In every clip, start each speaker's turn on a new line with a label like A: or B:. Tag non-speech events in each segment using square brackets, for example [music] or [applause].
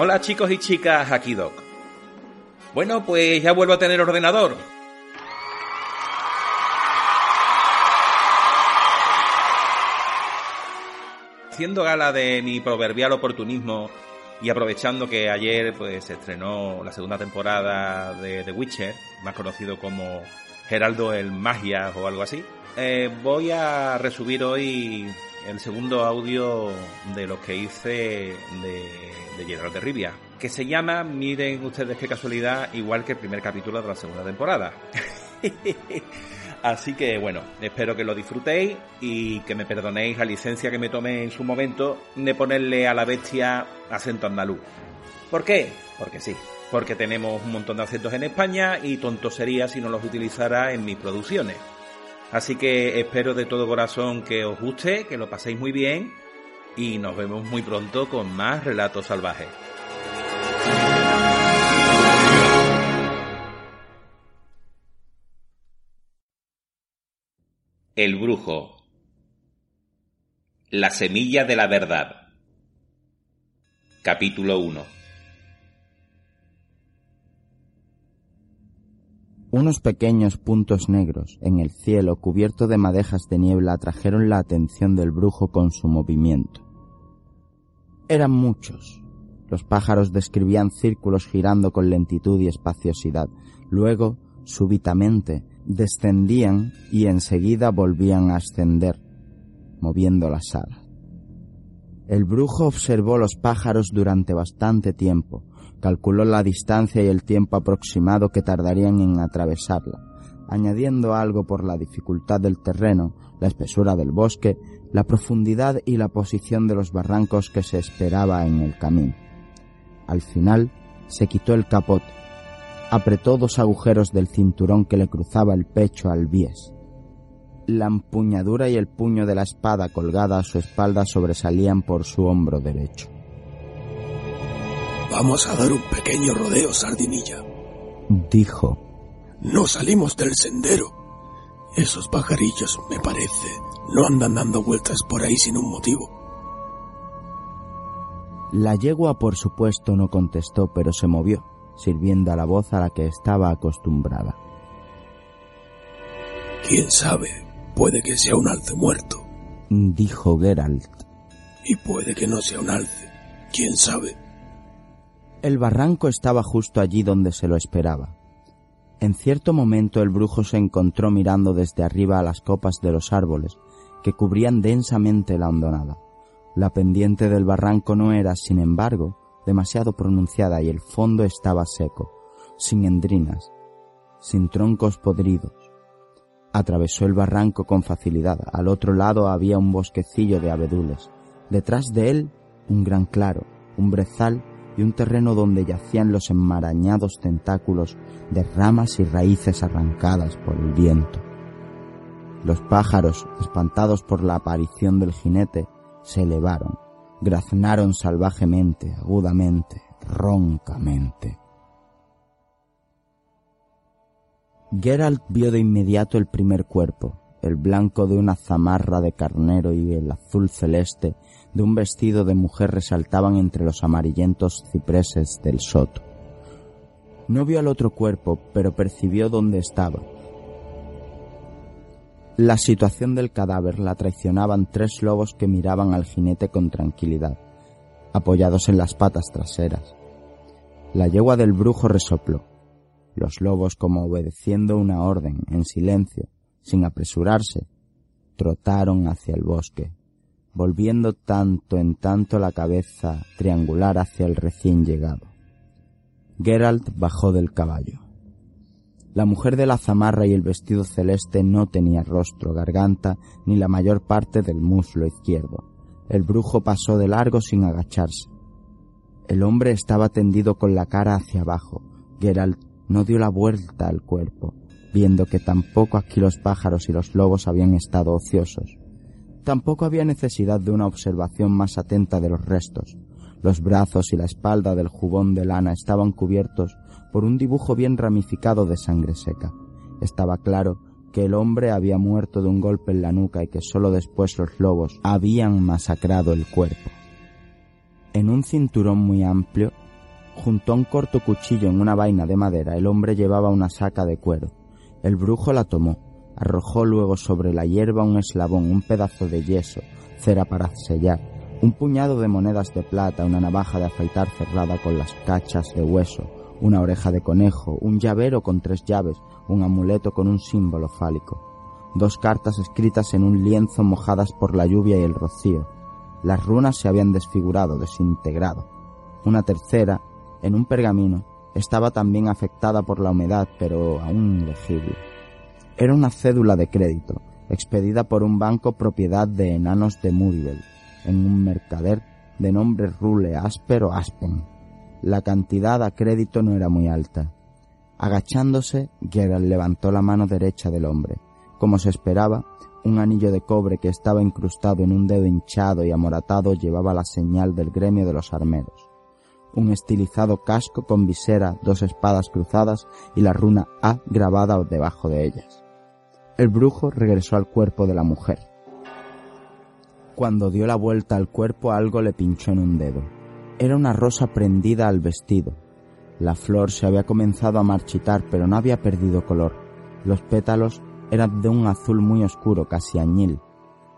A: Hola chicos y chicas, aquí Doc. Bueno, pues ya vuelvo a tener ordenador. Haciendo gala de mi proverbial oportunismo y aprovechando que ayer pues se estrenó la segunda temporada de The Witcher, más conocido como Geraldo el Magia o algo así, eh, voy a resubir hoy el segundo audio de los que hice de, de Gerald de Rivia, que se llama, miren ustedes qué casualidad, igual que el primer capítulo de la segunda temporada. [laughs] Así que bueno, espero que lo disfrutéis y que me perdonéis la licencia que me tomé en su momento de ponerle a la bestia acento andaluz. ¿Por qué? Porque sí, porque tenemos un montón de acentos en España y tonto sería si no los utilizara en mis producciones. Así que espero de todo corazón que os guste, que lo paséis muy bien y nos vemos muy pronto con más relatos salvajes. El brujo. La semilla de la verdad. Capítulo 1.
B: Unos pequeños puntos negros en el cielo cubierto de madejas de niebla atrajeron la atención del brujo con su movimiento. Eran muchos. Los pájaros describían círculos girando con lentitud y espaciosidad. Luego, súbitamente, descendían y enseguida volvían a ascender, moviendo las alas. El brujo observó los pájaros durante bastante tiempo, calculó la distancia y el tiempo aproximado que tardarían en atravesarla, añadiendo algo por la dificultad del terreno, la espesura del bosque, la profundidad y la posición de los barrancos que se esperaba en el camino. Al final se quitó el capote, apretó dos agujeros del cinturón que le cruzaba el pecho al bies. La empuñadura y el puño de la espada colgada a su espalda sobresalían por su hombro derecho.
C: Vamos a dar un pequeño rodeo, sardinilla.
B: Dijo.
C: No salimos del sendero. Esos pajarillos, me parece, no andan dando vueltas por ahí sin un motivo.
B: La yegua, por supuesto, no contestó, pero se movió, sirviendo a la voz a la que estaba acostumbrada.
C: ¿Quién sabe? Puede que sea un alce muerto.
B: Dijo Geralt.
C: Y puede que no sea un alce. ¿Quién sabe?
B: El barranco estaba justo allí donde se lo esperaba. En cierto momento el brujo se encontró mirando desde arriba a las copas de los árboles que cubrían densamente la hondonada. La pendiente del barranco no era, sin embargo, demasiado pronunciada y el fondo estaba seco, sin endrinas, sin troncos podridos. Atravesó el barranco con facilidad. Al otro lado había un bosquecillo de abedules. Detrás de él, un gran claro, un brezal y un terreno donde yacían los enmarañados tentáculos de ramas y raíces arrancadas por el viento. Los pájaros, espantados por la aparición del jinete, se elevaron, graznaron salvajemente, agudamente, roncamente. Geralt vio de inmediato el primer cuerpo, el blanco de una zamarra de carnero y el azul celeste de un vestido de mujer resaltaban entre los amarillentos cipreses del soto. No vio al otro cuerpo, pero percibió dónde estaba. La situación del cadáver la traicionaban tres lobos que miraban al jinete con tranquilidad, apoyados en las patas traseras. La yegua del brujo resopló. Los lobos, como obedeciendo una orden, en silencio, sin apresurarse, trotaron hacia el bosque, volviendo tanto en tanto la cabeza triangular hacia el recién llegado. Geralt bajó del caballo. La mujer de la zamarra y el vestido celeste no tenía rostro, garganta ni la mayor parte del muslo izquierdo. El brujo pasó de largo sin agacharse. El hombre estaba tendido con la cara hacia abajo. Geralt no dio la vuelta al cuerpo, viendo que tampoco aquí los pájaros y los lobos habían estado ociosos. Tampoco había necesidad de una observación más atenta de los restos. Los brazos y la espalda del jubón de lana estaban cubiertos por un dibujo bien ramificado de sangre seca. Estaba claro que el hombre había muerto de un golpe en la nuca y que sólo después los lobos habían masacrado el cuerpo. En un cinturón muy amplio, Junto a un corto cuchillo en una vaina de madera, el hombre llevaba una saca de cuero. El brujo la tomó, arrojó luego sobre la hierba un eslabón, un pedazo de yeso, cera para sellar, un puñado de monedas de plata, una navaja de afeitar cerrada con las cachas de hueso, una oreja de conejo, un llavero con tres llaves, un amuleto con un símbolo fálico, dos cartas escritas en un lienzo mojadas por la lluvia y el rocío. Las runas se habían desfigurado, desintegrado. Una tercera, en un pergamino, estaba también afectada por la humedad, pero aún legible. Era una cédula de crédito, expedida por un banco propiedad de enanos de Muriel, en un mercader de nombre Rule Asper o Aspen. La cantidad a crédito no era muy alta. Agachándose, Geralt levantó la mano derecha del hombre. Como se esperaba, un anillo de cobre que estaba incrustado en un dedo hinchado y amoratado llevaba la señal del gremio de los armeros. Un estilizado casco con visera, dos espadas cruzadas y la runa A grabada debajo de ellas. El brujo regresó al cuerpo de la mujer. Cuando dio la vuelta al cuerpo algo le pinchó en un dedo. Era una rosa prendida al vestido. La flor se había comenzado a marchitar pero no había perdido color. Los pétalos eran de un azul muy oscuro, casi añil.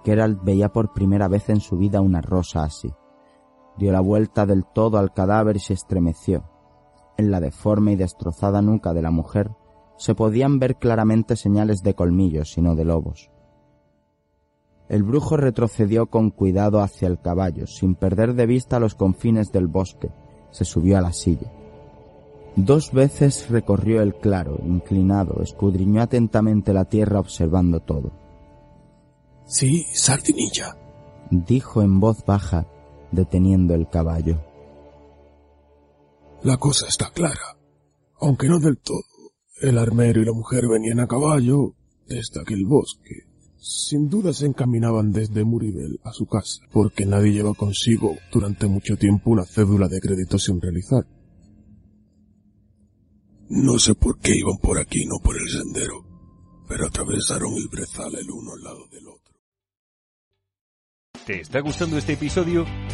B: Geralt veía por primera vez en su vida una rosa así. Dio la vuelta del todo al cadáver y se estremeció. En la deforme y destrozada nuca de la mujer se podían ver claramente señales de colmillos y no de lobos. El brujo retrocedió con cuidado hacia el caballo, sin perder de vista los confines del bosque. Se subió a la silla. Dos veces recorrió el claro, inclinado, escudriñó atentamente la tierra observando todo.
C: Sí, sardinilla,
B: dijo en voz baja, deteniendo el caballo.
C: La cosa está clara, aunque no del todo. El armero y la mujer venían a caballo desde aquel bosque. Sin duda se encaminaban desde Muribel a su casa, porque nadie lleva consigo durante mucho tiempo una cédula de crédito sin realizar. No sé por qué iban por aquí, no por el sendero, pero atravesaron el brezal el uno al lado del otro.
D: ¿Te está gustando este episodio?